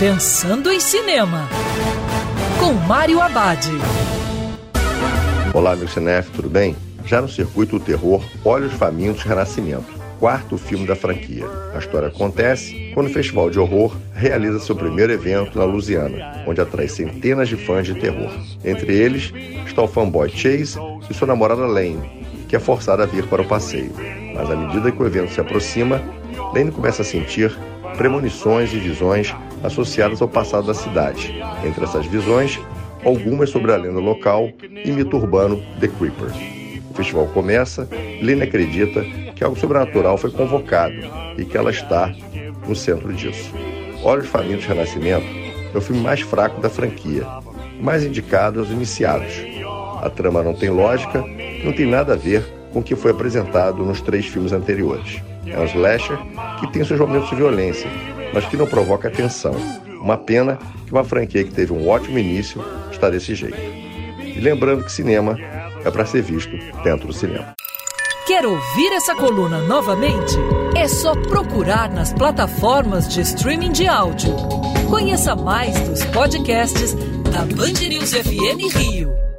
Pensando em Cinema, com Mário Abad. Olá, meu cinef, tudo bem? Já no circuito do terror, Olhos Famintos Renascimento, quarto filme da franquia. A história acontece quando o Festival de Horror realiza seu primeiro evento na Louisiana, onde atrai centenas de fãs de terror. Entre eles está o fanboy Chase e sua namorada Lane, que é forçada a vir para o passeio. Mas à medida que o evento se aproxima, Lane começa a sentir premonições e visões associadas ao passado da cidade. Entre essas visões, algumas sobre a lenda local e mito urbano The Creeper. O festival começa, Lene acredita que algo sobrenatural foi convocado e que ela está no centro disso. Olhos Famintos Renascimento é o filme mais fraco da franquia, mais indicado aos iniciados. A trama não tem lógica, não tem nada a ver com o que foi apresentado nos três filmes anteriores. É um slasher que tem seus momentos de violência, mas que não provoca tensão. Uma pena que uma franquia que teve um ótimo início está desse jeito. E lembrando que cinema é para ser visto dentro do cinema. Quer ouvir essa coluna novamente? É só procurar nas plataformas de streaming de áudio. Conheça mais dos podcasts da Band News FM Rio.